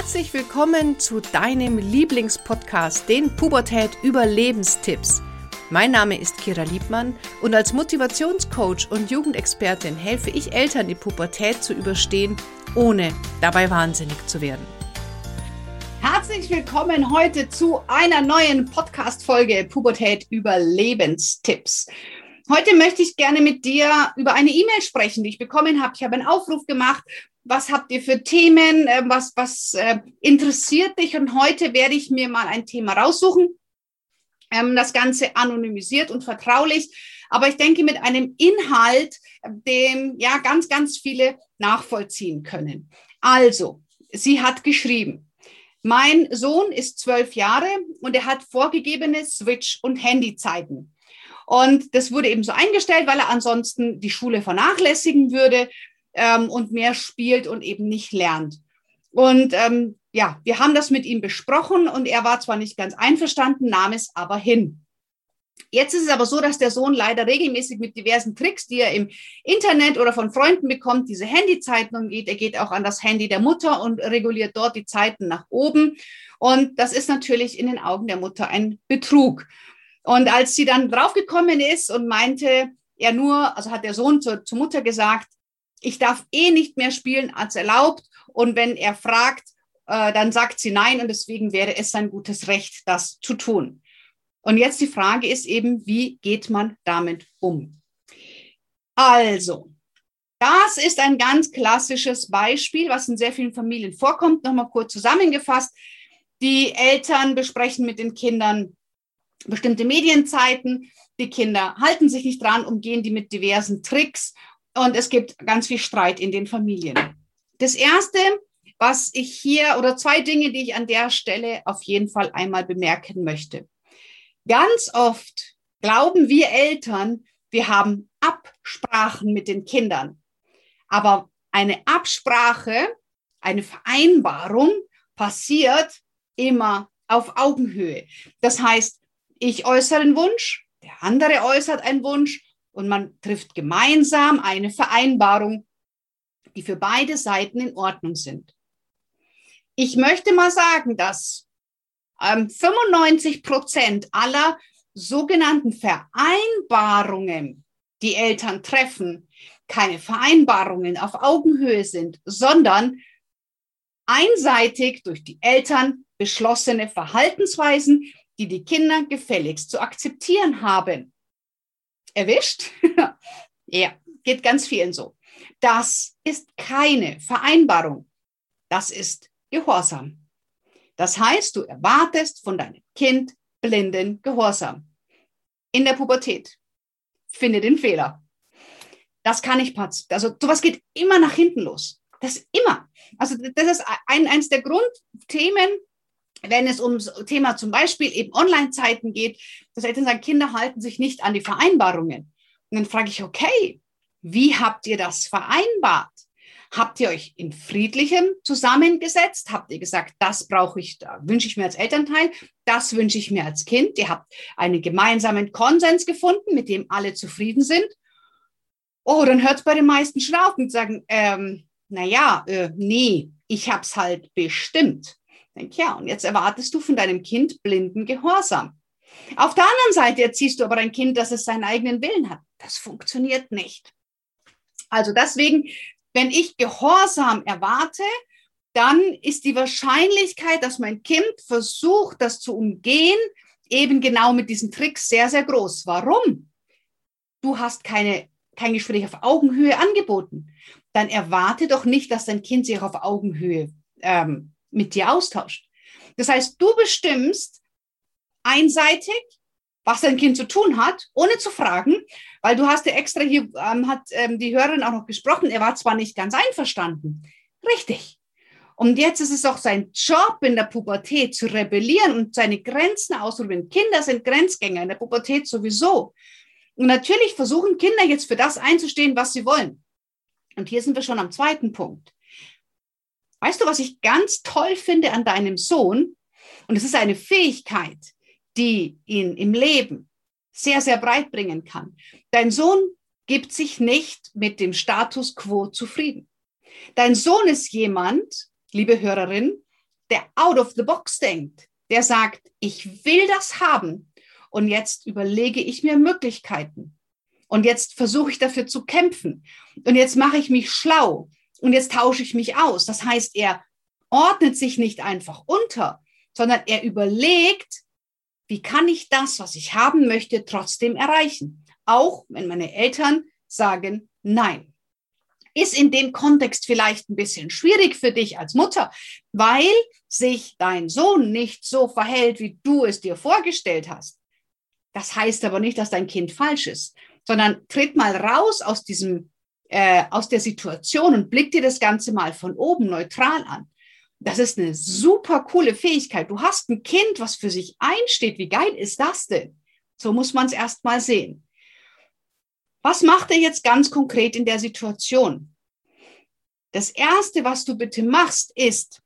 Herzlich willkommen zu deinem Lieblingspodcast, den Pubertät Überlebenstipps. Mein Name ist Kira Liebmann und als Motivationscoach und Jugendexpertin helfe ich Eltern, die Pubertät zu überstehen, ohne dabei wahnsinnig zu werden. Herzlich willkommen heute zu einer neuen Podcast-Folge Pubertät Überlebenstipps. Heute möchte ich gerne mit dir über eine E-Mail sprechen, die ich bekommen habe. Ich habe einen Aufruf gemacht was habt ihr für Themen, äh, was, was äh, interessiert dich? Und heute werde ich mir mal ein Thema raussuchen. Ähm, das Ganze anonymisiert und vertraulich, aber ich denke mit einem Inhalt, dem ja ganz, ganz viele nachvollziehen können. Also, sie hat geschrieben, mein Sohn ist zwölf Jahre und er hat vorgegebene Switch- und Handyzeiten. Und das wurde eben so eingestellt, weil er ansonsten die Schule vernachlässigen würde ähm, und mehr spielt und eben nicht lernt. Und ähm, ja, wir haben das mit ihm besprochen und er war zwar nicht ganz einverstanden, nahm es aber hin. Jetzt ist es aber so, dass der Sohn leider regelmäßig mit diversen Tricks, die er im Internet oder von Freunden bekommt, diese Handyzeiten umgeht. Er geht auch an das Handy der Mutter und reguliert dort die Zeiten nach oben. Und das ist natürlich in den Augen der Mutter ein Betrug. Und als sie dann draufgekommen ist und meinte, er nur, also hat der Sohn zur, zur Mutter gesagt, ich darf eh nicht mehr spielen als erlaubt. Und wenn er fragt, äh, dann sagt sie nein und deswegen wäre es sein gutes Recht, das zu tun. Und jetzt die Frage ist eben, wie geht man damit um? Also, das ist ein ganz klassisches Beispiel, was in sehr vielen Familien vorkommt. Nochmal kurz zusammengefasst. Die Eltern besprechen mit den Kindern bestimmte Medienzeiten. Die Kinder halten sich nicht dran, umgehen die mit diversen Tricks und es gibt ganz viel Streit in den Familien. Das Erste, was ich hier, oder zwei Dinge, die ich an der Stelle auf jeden Fall einmal bemerken möchte. Ganz oft glauben wir Eltern, wir haben Absprachen mit den Kindern. Aber eine Absprache, eine Vereinbarung passiert immer auf Augenhöhe. Das heißt, ich äußere einen Wunsch, der andere äußert einen Wunsch und man trifft gemeinsam eine Vereinbarung, die für beide Seiten in Ordnung sind. Ich möchte mal sagen, dass ähm, 95 Prozent aller sogenannten Vereinbarungen, die Eltern treffen, keine Vereinbarungen auf Augenhöhe sind, sondern einseitig durch die Eltern beschlossene Verhaltensweisen, die die Kinder gefälligst zu akzeptieren haben erwischt. ja, geht ganz vielen so. Das ist keine Vereinbarung. Das ist Gehorsam. Das heißt, du erwartest von deinem Kind blinden Gehorsam. In der Pubertät. Finde den Fehler. Das kann passen. Also sowas geht immer nach hinten los. Das immer. Also das ist ein, eins der Grundthemen, wenn es ums Thema zum Beispiel eben Online-Zeiten geht, dass Eltern sagen, Kinder halten sich nicht an die Vereinbarungen. Und dann frage ich, okay, wie habt ihr das vereinbart? Habt ihr euch in friedlichem zusammengesetzt? Habt ihr gesagt, das brauche ich, da wünsche ich mir als Elternteil, das wünsche ich mir als Kind? Ihr habt einen gemeinsamen Konsens gefunden, mit dem alle zufrieden sind? Oh, dann hört es bei den meisten schon auf und sagen, ähm, naja, äh, nee, ich habe es halt bestimmt. Denk, ja, und jetzt erwartest du von deinem Kind blinden Gehorsam. Auf der anderen Seite erziehst du aber ein Kind, dass es seinen eigenen Willen hat. Das funktioniert nicht. Also deswegen, wenn ich Gehorsam erwarte, dann ist die Wahrscheinlichkeit, dass mein Kind versucht, das zu umgehen, eben genau mit diesen Tricks sehr, sehr groß. Warum? Du hast keine, kein Gespräch auf Augenhöhe angeboten. Dann erwarte doch nicht, dass dein Kind sich auf Augenhöhe ähm, mit dir austauscht. Das heißt, du bestimmst einseitig, was dein Kind zu tun hat, ohne zu fragen, weil du hast ja extra hier, ähm, hat ähm, die Hörerin auch noch gesprochen, er war zwar nicht ganz einverstanden. Richtig. Und jetzt ist es auch sein Job in der Pubertät zu rebellieren und seine Grenzen auszuprobieren. Kinder sind Grenzgänger in der Pubertät sowieso. Und natürlich versuchen Kinder jetzt für das einzustehen, was sie wollen. Und hier sind wir schon am zweiten Punkt. Weißt du, was ich ganz toll finde an deinem Sohn? Und es ist eine Fähigkeit, die ihn im Leben sehr, sehr breit bringen kann. Dein Sohn gibt sich nicht mit dem Status quo zufrieden. Dein Sohn ist jemand, liebe Hörerin, der out of the box denkt, der sagt, ich will das haben und jetzt überlege ich mir Möglichkeiten. Und jetzt versuche ich dafür zu kämpfen. Und jetzt mache ich mich schlau. Und jetzt tausche ich mich aus. Das heißt, er ordnet sich nicht einfach unter, sondern er überlegt, wie kann ich das, was ich haben möchte, trotzdem erreichen? Auch wenn meine Eltern sagen Nein. Ist in dem Kontext vielleicht ein bisschen schwierig für dich als Mutter, weil sich dein Sohn nicht so verhält, wie du es dir vorgestellt hast. Das heißt aber nicht, dass dein Kind falsch ist, sondern tritt mal raus aus diesem, äh, aus der Situation und blick dir das Ganze mal von oben neutral an. Das ist eine super coole Fähigkeit. Du hast ein Kind, was für sich einsteht. Wie geil ist das denn? So muss man es erst mal sehen. Was macht er jetzt ganz konkret in der Situation? Das Erste, was du bitte machst, ist,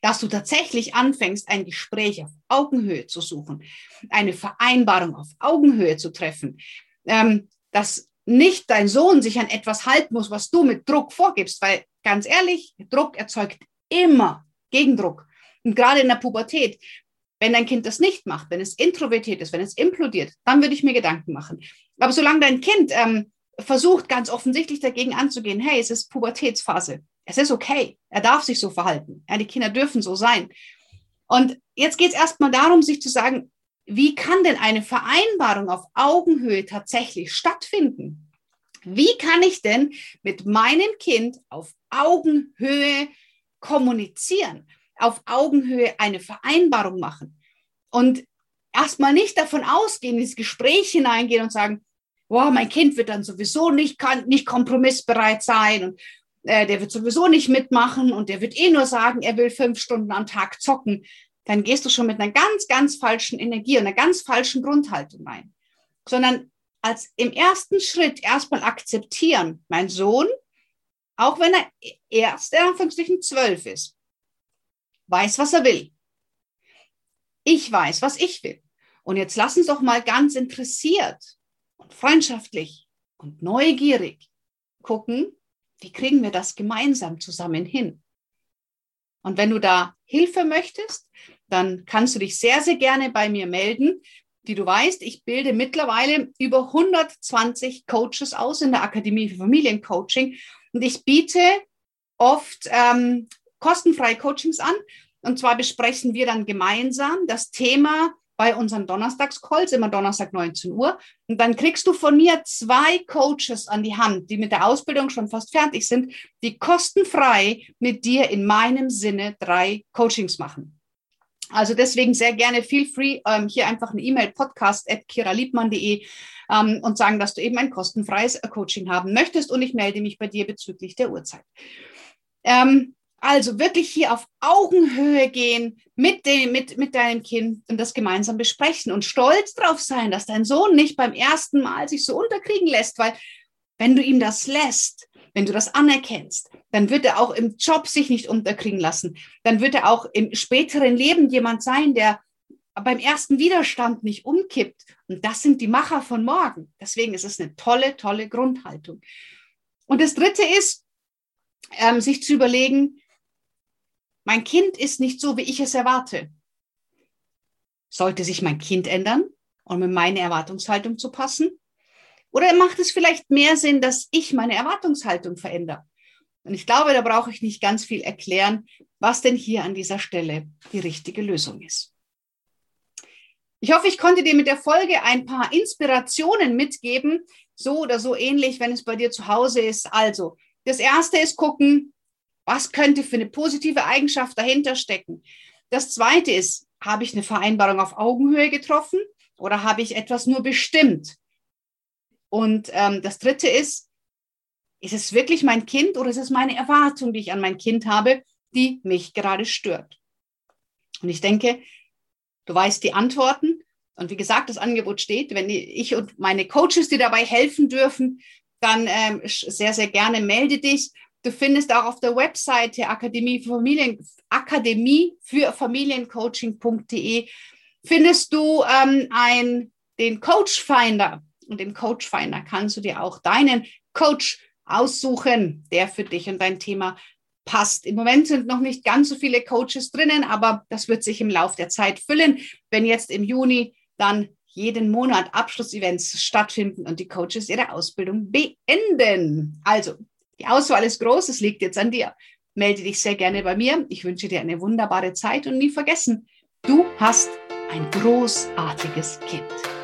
dass du tatsächlich anfängst, ein Gespräch auf Augenhöhe zu suchen, eine Vereinbarung auf Augenhöhe zu treffen, ähm, dass nicht dein Sohn sich an etwas halten muss, was du mit Druck vorgibst, weil ganz ehrlich, Druck erzeugt immer Gegendruck. Und gerade in der Pubertät, wenn dein Kind das nicht macht, wenn es introvertiert ist, wenn es implodiert, dann würde ich mir Gedanken machen. Aber solange dein Kind ähm, versucht, ganz offensichtlich dagegen anzugehen, hey, es ist Pubertätsphase, es ist okay, er darf sich so verhalten, ja, die Kinder dürfen so sein. Und jetzt geht es erstmal darum, sich zu sagen, wie kann denn eine Vereinbarung auf Augenhöhe tatsächlich stattfinden? Wie kann ich denn mit meinem Kind auf Augenhöhe kommunizieren, auf Augenhöhe eine Vereinbarung machen und erstmal nicht davon ausgehen, ins Gespräch hineingehen und sagen, wow, mein Kind wird dann sowieso nicht, kann, nicht kompromissbereit sein und äh, der wird sowieso nicht mitmachen und der wird eh nur sagen, er will fünf Stunden am Tag zocken. Dann gehst du schon mit einer ganz, ganz falschen Energie und einer ganz falschen Grundhaltung rein. Sondern als im ersten Schritt erstmal akzeptieren, mein Sohn auch wenn er erst in Anführungsstrichen zwölf ist, weiß, was er will. Ich weiß, was ich will. Und jetzt lass uns doch mal ganz interessiert und freundschaftlich und neugierig gucken, wie kriegen wir das gemeinsam zusammen hin. Und wenn du da Hilfe möchtest, dann kannst du dich sehr, sehr gerne bei mir melden. Wie du weißt, ich bilde mittlerweile über 120 Coaches aus in der Akademie für Familiencoaching und ich biete oft ähm, kostenfreie Coachings an. Und zwar besprechen wir dann gemeinsam das Thema bei unseren Donnerstagscalls, immer Donnerstag 19 Uhr. Und dann kriegst du von mir zwei Coaches an die Hand, die mit der Ausbildung schon fast fertig sind, die kostenfrei mit dir in meinem Sinne drei Coachings machen. Also deswegen sehr gerne feel free, ähm, hier einfach eine E-Mail podcast at kiraliebmann.de ähm, und sagen, dass du eben ein kostenfreies Coaching haben möchtest und ich melde mich bei dir bezüglich der Uhrzeit. Ähm, also wirklich hier auf Augenhöhe gehen mit, dem, mit, mit deinem Kind und das gemeinsam besprechen und stolz drauf sein, dass dein Sohn nicht beim ersten Mal sich so unterkriegen lässt, weil wenn du ihm das lässt, wenn du das anerkennst, dann wird er auch im Job sich nicht unterkriegen lassen. Dann wird er auch im späteren Leben jemand sein, der beim ersten Widerstand nicht umkippt. Und das sind die Macher von morgen. Deswegen ist es eine tolle, tolle Grundhaltung. Und das Dritte ist, ähm, sich zu überlegen, mein Kind ist nicht so, wie ich es erwarte. Sollte sich mein Kind ändern, um in meine Erwartungshaltung zu passen? Oder macht es vielleicht mehr Sinn, dass ich meine Erwartungshaltung verändere? Und ich glaube, da brauche ich nicht ganz viel erklären, was denn hier an dieser Stelle die richtige Lösung ist. Ich hoffe, ich konnte dir mit der Folge ein paar Inspirationen mitgeben, so oder so ähnlich, wenn es bei dir zu Hause ist. Also, das erste ist gucken, was könnte für eine positive Eigenschaft dahinter stecken. Das zweite ist, habe ich eine Vereinbarung auf Augenhöhe getroffen oder habe ich etwas nur bestimmt? Und ähm, das dritte ist, ist es wirklich mein Kind oder ist es meine Erwartung, die ich an mein Kind habe, die mich gerade stört? Und ich denke, Du weißt die Antworten. Und wie gesagt, das Angebot steht. Wenn ich und meine Coaches dir dabei helfen dürfen, dann ähm, sehr, sehr gerne melde dich. Du findest auch auf der Webseite Akademie für, Familien, Akademie für Familiencoaching.de findest du ähm, ein, den Coach Finder. Und im Coach Finder kannst du dir auch deinen Coach aussuchen, der für dich und dein Thema passt. Im Moment sind noch nicht ganz so viele Coaches drinnen, aber das wird sich im Laufe der Zeit füllen, wenn jetzt im Juni dann jeden Monat Abschlussevents stattfinden und die Coaches ihre Ausbildung beenden. Also, die Auswahl ist groß, es liegt jetzt an dir. Melde dich sehr gerne bei mir. Ich wünsche dir eine wunderbare Zeit und nie vergessen, du hast ein großartiges Kind.